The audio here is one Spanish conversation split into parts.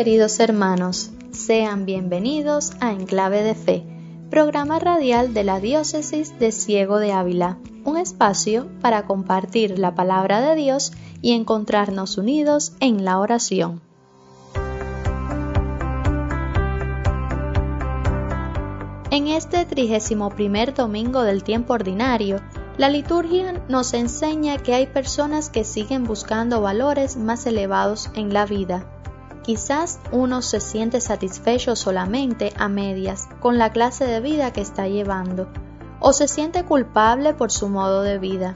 queridos hermanos, sean bienvenidos a Enclave de Fe, programa radial de la Diócesis de Ciego de Ávila, un espacio para compartir la palabra de Dios y encontrarnos unidos en la oración. En este trigésimo primer domingo del tiempo ordinario, la liturgia nos enseña que hay personas que siguen buscando valores más elevados en la vida. Quizás uno se siente satisfecho solamente a medias con la clase de vida que está llevando, o se siente culpable por su modo de vida.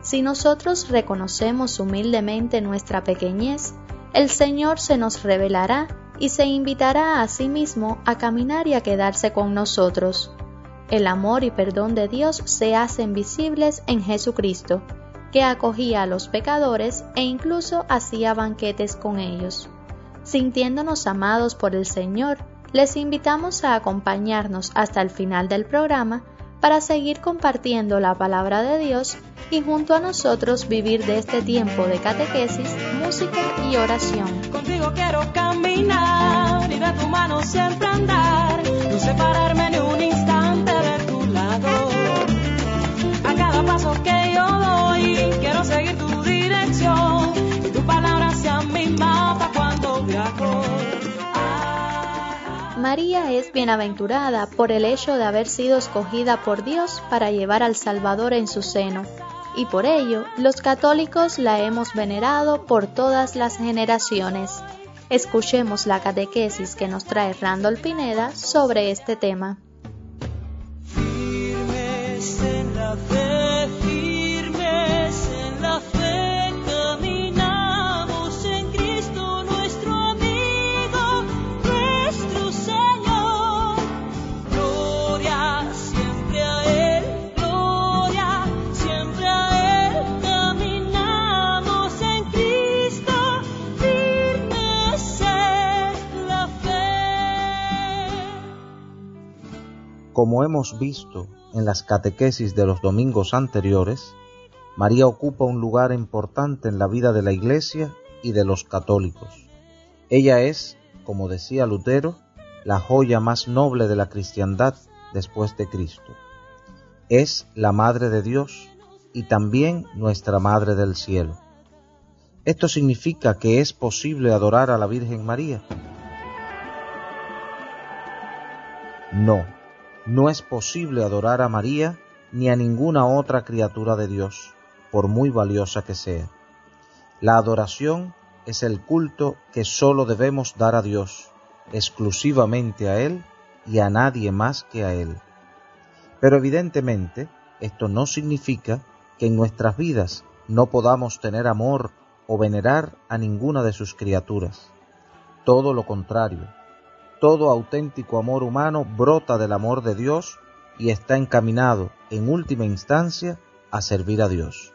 Si nosotros reconocemos humildemente nuestra pequeñez, el Señor se nos revelará y se invitará a sí mismo a caminar y a quedarse con nosotros. El amor y perdón de Dios se hacen visibles en Jesucristo, que acogía a los pecadores e incluso hacía banquetes con ellos. Sintiéndonos amados por el Señor, les invitamos a acompañarnos hasta el final del programa para seguir compartiendo la palabra de Dios y junto a nosotros vivir de este tiempo de catequesis, música y oración. Contigo quiero caminar y de tu mano siempre andar, no separarme ni un instante de tu lado. A cada paso que yo doy, quiero seguir tu dirección y tu palabra sea mi mapa María es bienaventurada por el hecho de haber sido escogida por Dios para llevar al Salvador en su seno, y por ello los católicos la hemos venerado por todas las generaciones. Escuchemos la catequesis que nos trae Randall Pineda sobre este tema. Como hemos visto en las catequesis de los domingos anteriores, María ocupa un lugar importante en la vida de la Iglesia y de los católicos. Ella es, como decía Lutero, la joya más noble de la cristiandad después de Cristo. Es la Madre de Dios y también nuestra Madre del Cielo. Esto significa que es posible adorar a la Virgen María. No, no es posible adorar a María ni a ninguna otra criatura de Dios, por muy valiosa que sea. La adoración es el culto que sólo debemos dar a Dios, exclusivamente a Él y a nadie más que a Él. Pero evidentemente esto no significa que en nuestras vidas no podamos tener amor o venerar a ninguna de sus criaturas. Todo lo contrario, todo auténtico amor humano brota del amor de Dios y está encaminado, en última instancia, a servir a Dios.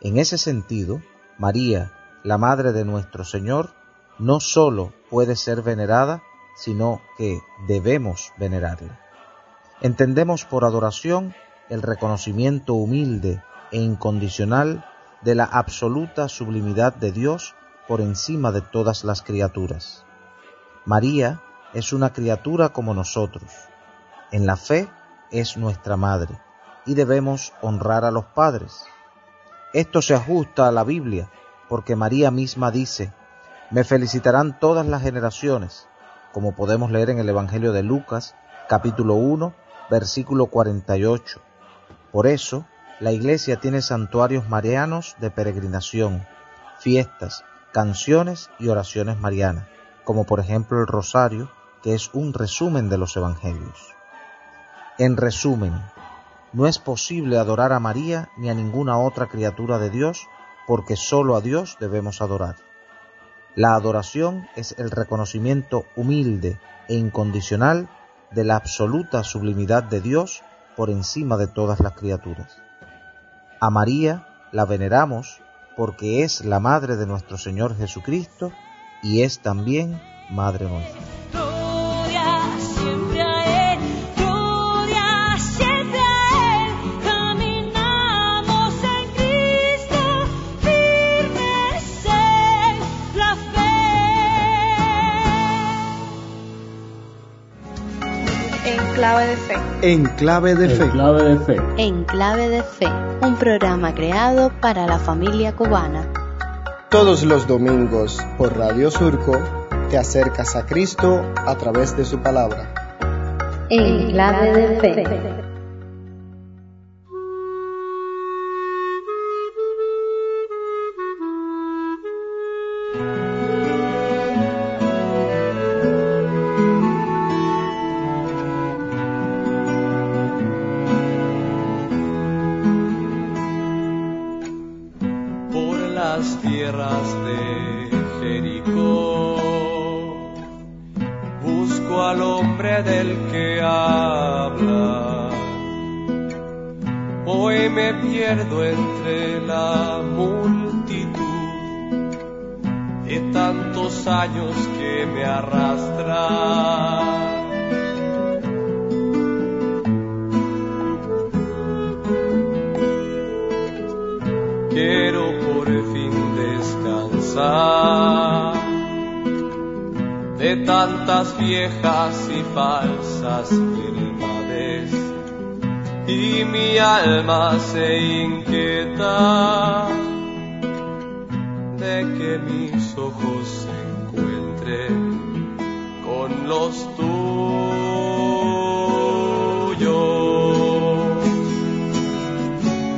En ese sentido, María, la Madre de nuestro Señor, no sólo puede ser venerada, sino que debemos venerarla. Entendemos por adoración el reconocimiento humilde e incondicional de la absoluta sublimidad de Dios por encima de todas las criaturas. María es una criatura como nosotros. En la fe es nuestra madre y debemos honrar a los padres. Esto se ajusta a la Biblia porque María misma dice, me felicitarán todas las generaciones, como podemos leer en el Evangelio de Lucas, capítulo 1, versículo 48. Por eso, la iglesia tiene santuarios marianos de peregrinación, fiestas, canciones y oraciones marianas, como por ejemplo el rosario, que es un resumen de los evangelios. En resumen, no es posible adorar a María ni a ninguna otra criatura de Dios porque sólo a Dios debemos adorar. La adoración es el reconocimiento humilde e incondicional de la absoluta sublimidad de Dios por encima de todas las criaturas. A María la veneramos porque es la madre de nuestro Señor Jesucristo y es también madre nuestra. Clave de fe. En clave de fe. clave de fe. En clave de fe, un programa creado para la familia cubana. Todos los domingos por Radio Surco te acercas a Cristo a través de su palabra. En clave de fe. Entre la multitud de tantos años que me arrastran. quiero por fin descansar de tantas viejas y falsas mi alma se inquieta de que mis ojos se encuentren con los tuyos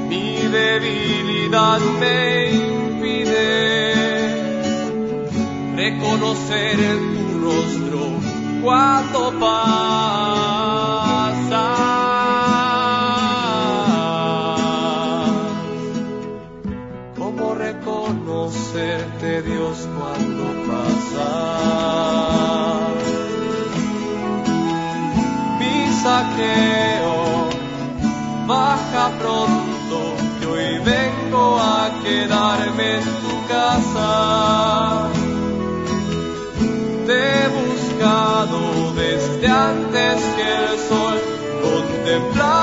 mi debilidad me impide reconocer tu rostro cuando pasas. Te he buscado desde antes que el sol contemplara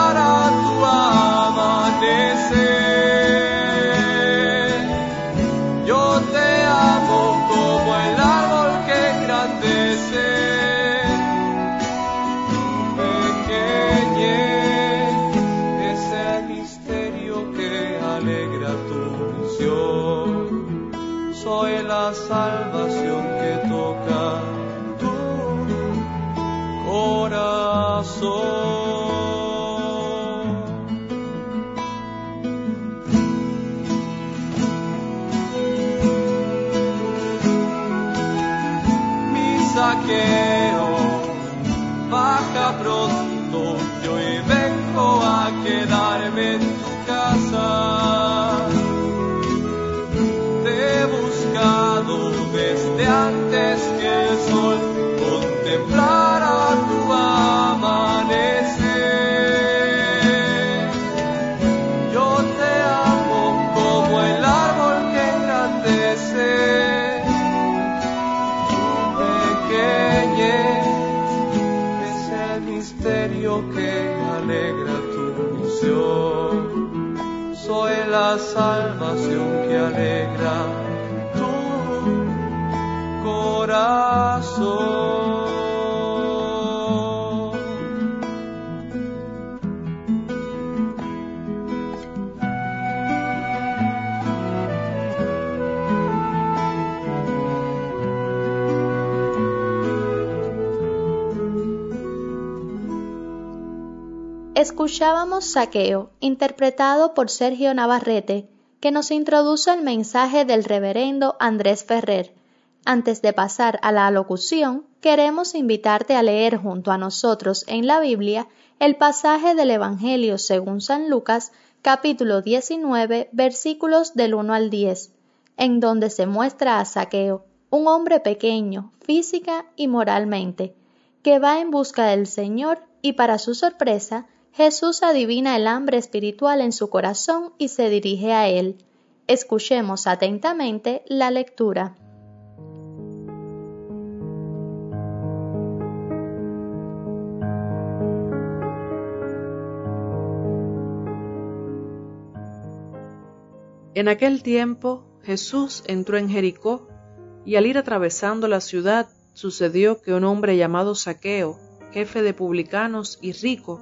buscado desde antes que el sol contemplara tu amanecer yo te amo como el árbol que engrandece pequeñez es el misterio que alegra tu visión. Soy la salvación que alegra Escuchábamos Saqueo, interpretado por Sergio Navarrete, que nos introduce el mensaje del reverendo Andrés Ferrer. Antes de pasar a la alocución, queremos invitarte a leer junto a nosotros en la Biblia el pasaje del Evangelio según San Lucas, capítulo 19, versículos del 1 al 10, en donde se muestra a Saqueo, un hombre pequeño, física y moralmente, que va en busca del Señor y para su sorpresa, Jesús adivina el hambre espiritual en su corazón y se dirige a él. Escuchemos atentamente la lectura. En aquel tiempo Jesús entró en Jericó y al ir atravesando la ciudad sucedió que un hombre llamado Saqueo, jefe de publicanos y rico,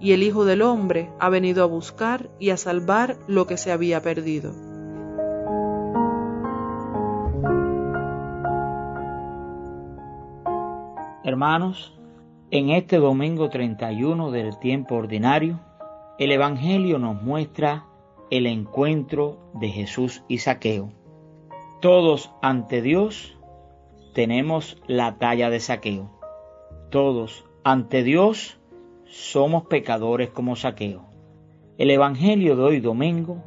y el Hijo del Hombre ha venido a buscar y a salvar lo que se había perdido. Hermanos, en este domingo 31 del tiempo ordinario, el Evangelio nos muestra el encuentro de Jesús y Saqueo. Todos ante Dios tenemos la talla de Saqueo. Todos ante Dios somos pecadores como Saqueo. El Evangelio de hoy domingo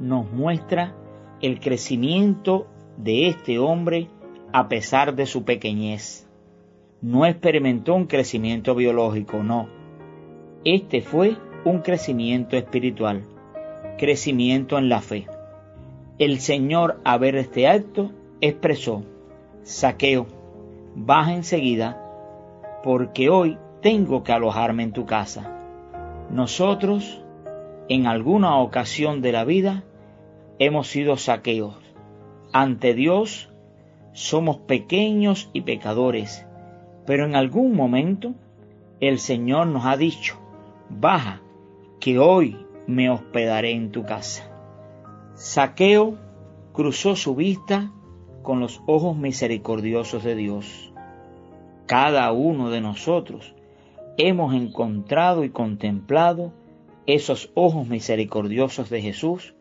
nos muestra el crecimiento de este hombre a pesar de su pequeñez no experimentó un crecimiento biológico, no. Este fue un crecimiento espiritual, crecimiento en la fe. El Señor, a ver este acto, expresó, saqueo, baja enseguida, porque hoy tengo que alojarme en tu casa. Nosotros, en alguna ocasión de la vida, hemos sido saqueos. Ante Dios somos pequeños y pecadores pero en algún momento el Señor nos ha dicho, baja, que hoy me hospedaré en tu casa. Saqueo cruzó su vista con los ojos misericordiosos de Dios. Cada uno de nosotros hemos encontrado y contemplado esos ojos misericordiosos de Jesús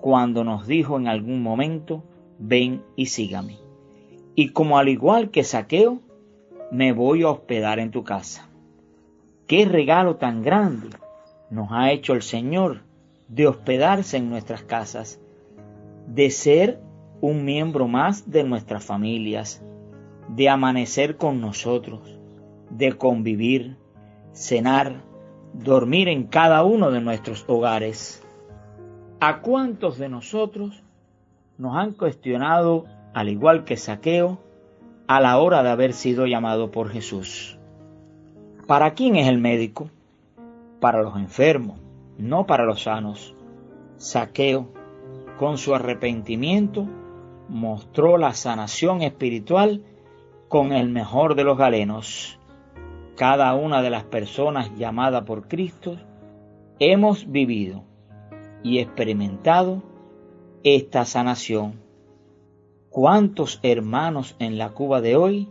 cuando nos dijo en algún momento, ven y sígame. Y como al igual que Saqueo, me voy a hospedar en tu casa. Qué regalo tan grande nos ha hecho el Señor de hospedarse en nuestras casas, de ser un miembro más de nuestras familias, de amanecer con nosotros, de convivir, cenar, dormir en cada uno de nuestros hogares. ¿A cuántos de nosotros nos han cuestionado, al igual que Saqueo, a la hora de haber sido llamado por Jesús. ¿Para quién es el médico? Para los enfermos, no para los sanos. Saqueo, con su arrepentimiento, mostró la sanación espiritual con el mejor de los galenos. Cada una de las personas llamadas por Cristo hemos vivido y experimentado esta sanación ¿Cuántos hermanos en la Cuba de hoy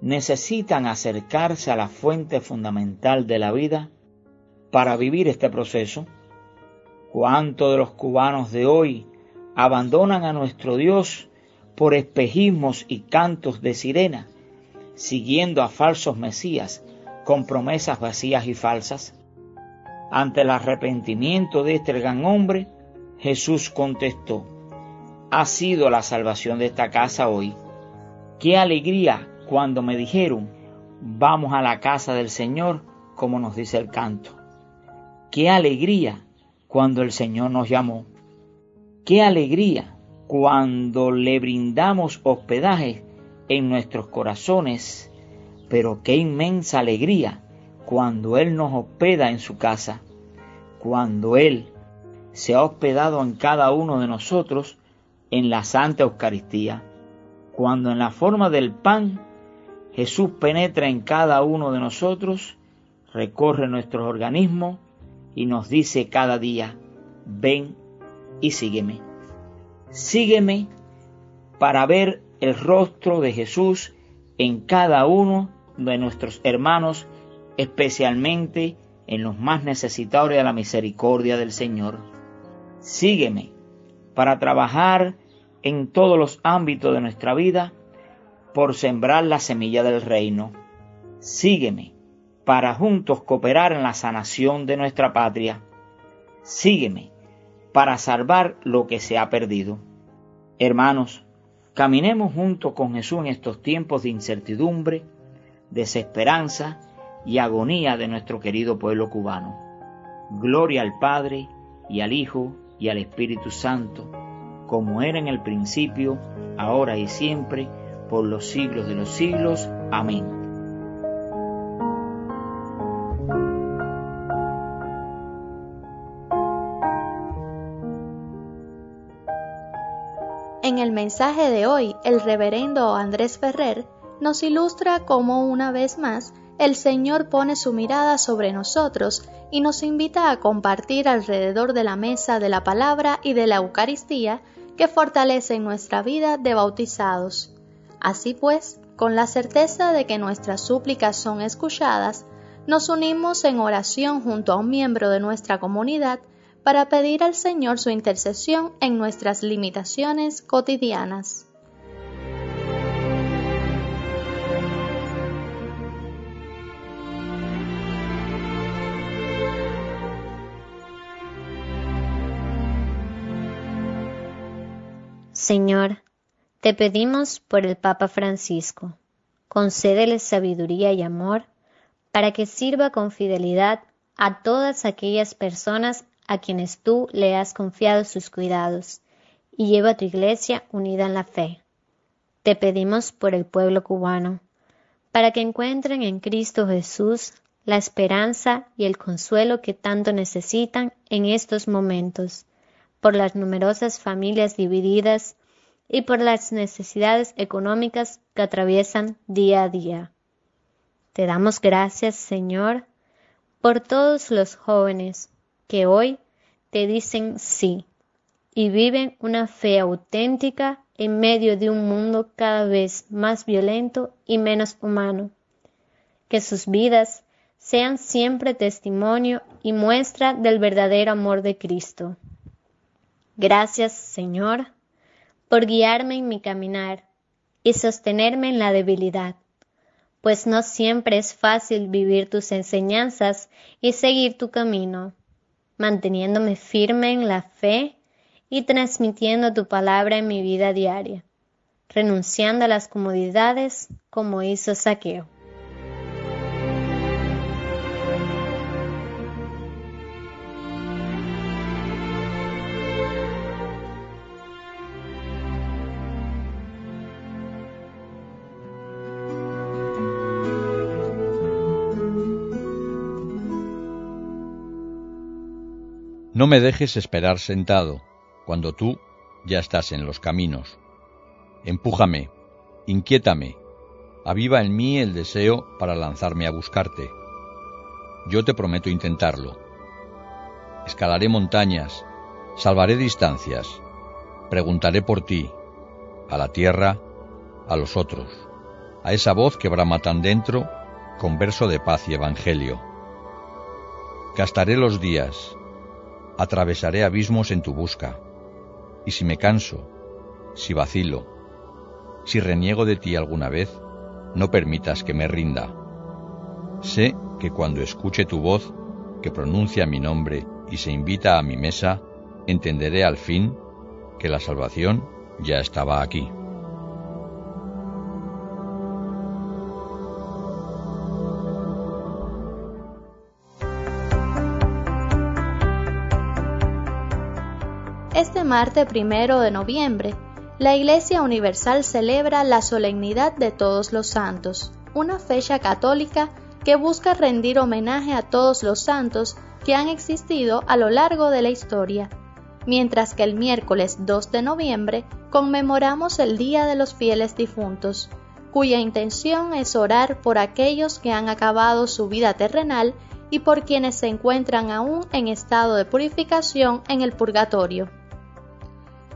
necesitan acercarse a la fuente fundamental de la vida para vivir este proceso? ¿Cuántos de los cubanos de hoy abandonan a nuestro Dios por espejismos y cantos de sirena, siguiendo a falsos mesías con promesas vacías y falsas? Ante el arrepentimiento de este gran hombre, Jesús contestó, ha sido la salvación de esta casa hoy. Qué alegría cuando me dijeron, vamos a la casa del Señor, como nos dice el canto. Qué alegría cuando el Señor nos llamó. Qué alegría cuando le brindamos hospedaje en nuestros corazones, pero qué inmensa alegría cuando Él nos hospeda en su casa, cuando Él se ha hospedado en cada uno de nosotros en la Santa Eucaristía, cuando en la forma del pan Jesús penetra en cada uno de nosotros, recorre nuestros organismos y nos dice cada día, ven y sígueme. Sígueme para ver el rostro de Jesús en cada uno de nuestros hermanos, especialmente en los más necesitados de la misericordia del Señor. Sígueme para trabajar en todos los ámbitos de nuestra vida por sembrar la semilla del reino. Sígueme para juntos cooperar en la sanación de nuestra patria. Sígueme para salvar lo que se ha perdido. Hermanos, caminemos juntos con Jesús en estos tiempos de incertidumbre, desesperanza y agonía de nuestro querido pueblo cubano. Gloria al Padre y al Hijo y al Espíritu Santo, como era en el principio, ahora y siempre, por los siglos de los siglos. Amén. En el mensaje de hoy, el reverendo Andrés Ferrer nos ilustra cómo una vez más el Señor pone su mirada sobre nosotros y nos invita a compartir alrededor de la mesa de la palabra y de la Eucaristía que fortalecen nuestra vida de bautizados. Así pues, con la certeza de que nuestras súplicas son escuchadas, nos unimos en oración junto a un miembro de nuestra comunidad para pedir al Señor su intercesión en nuestras limitaciones cotidianas. Señor, te pedimos por el Papa Francisco, concédele sabiduría y amor para que sirva con fidelidad a todas aquellas personas a quienes tú le has confiado sus cuidados y lleva a tu iglesia unida en la fe. Te pedimos por el pueblo cubano, para que encuentren en Cristo Jesús la esperanza y el consuelo que tanto necesitan en estos momentos por las numerosas familias divididas y por las necesidades económicas que atraviesan día a día. Te damos gracias, Señor, por todos los jóvenes que hoy te dicen sí y viven una fe auténtica en medio de un mundo cada vez más violento y menos humano. Que sus vidas sean siempre testimonio y muestra del verdadero amor de Cristo. Gracias, Señor, por guiarme en mi caminar y sostenerme en la debilidad, pues no siempre es fácil vivir tus enseñanzas y seguir tu camino, manteniéndome firme en la fe y transmitiendo tu palabra en mi vida diaria, renunciando a las comodidades como hizo Saqueo. No me dejes esperar sentado, cuando tú ya estás en los caminos. Empújame, inquiétame, aviva en mí el deseo para lanzarme a buscarte. Yo te prometo intentarlo. Escalaré montañas, salvaré distancias, preguntaré por ti, a la tierra, a los otros, a esa voz que brama tan dentro con verso de paz y evangelio. Gastaré los días, atravesaré abismos en tu busca. Y si me canso, si vacilo, si reniego de ti alguna vez, no permitas que me rinda. Sé que cuando escuche tu voz, que pronuncia mi nombre y se invita a mi mesa, entenderé al fin que la salvación ya estaba aquí. Este martes primero de noviembre, la Iglesia Universal celebra la solemnidad de todos los santos, una fecha católica que busca rendir homenaje a todos los santos que han existido a lo largo de la historia, mientras que el miércoles 2 de noviembre conmemoramos el Día de los Fieles Difuntos, cuya intención es orar por aquellos que han acabado su vida terrenal y por quienes se encuentran aún en estado de purificación en el purgatorio.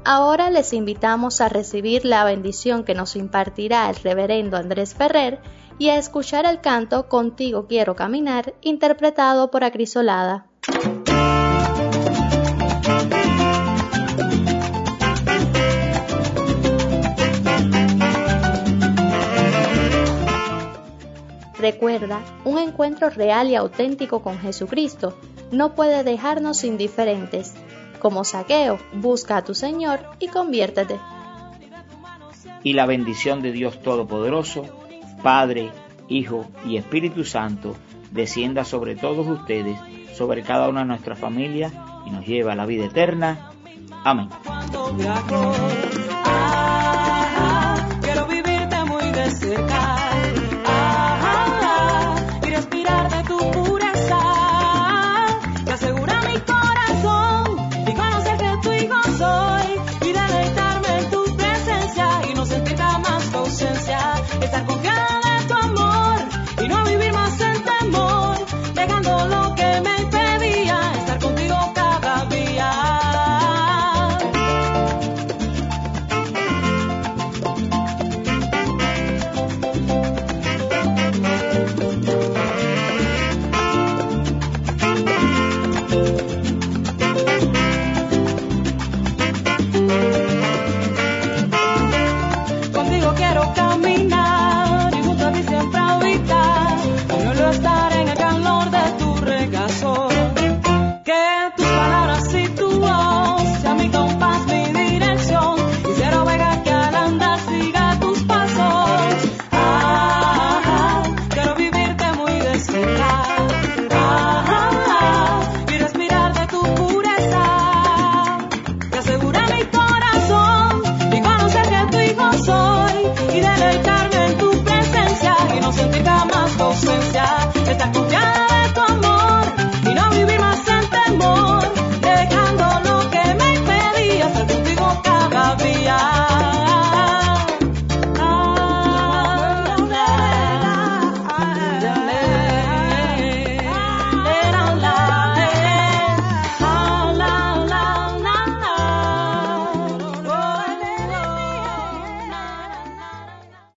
Ahora les invitamos a recibir la bendición que nos impartirá el reverendo Andrés Ferrer y a escuchar el canto Contigo quiero caminar, interpretado por Acrisolada. Recuerda, un encuentro real y auténtico con Jesucristo no puede dejarnos indiferentes. Como saqueo, busca a tu Señor y conviértete. Y la bendición de Dios Todopoderoso, Padre, Hijo y Espíritu Santo, descienda sobre todos ustedes, sobre cada una de nuestras familias y nos lleva a la vida eterna. Amén. Quiero vivirte muy de cerca.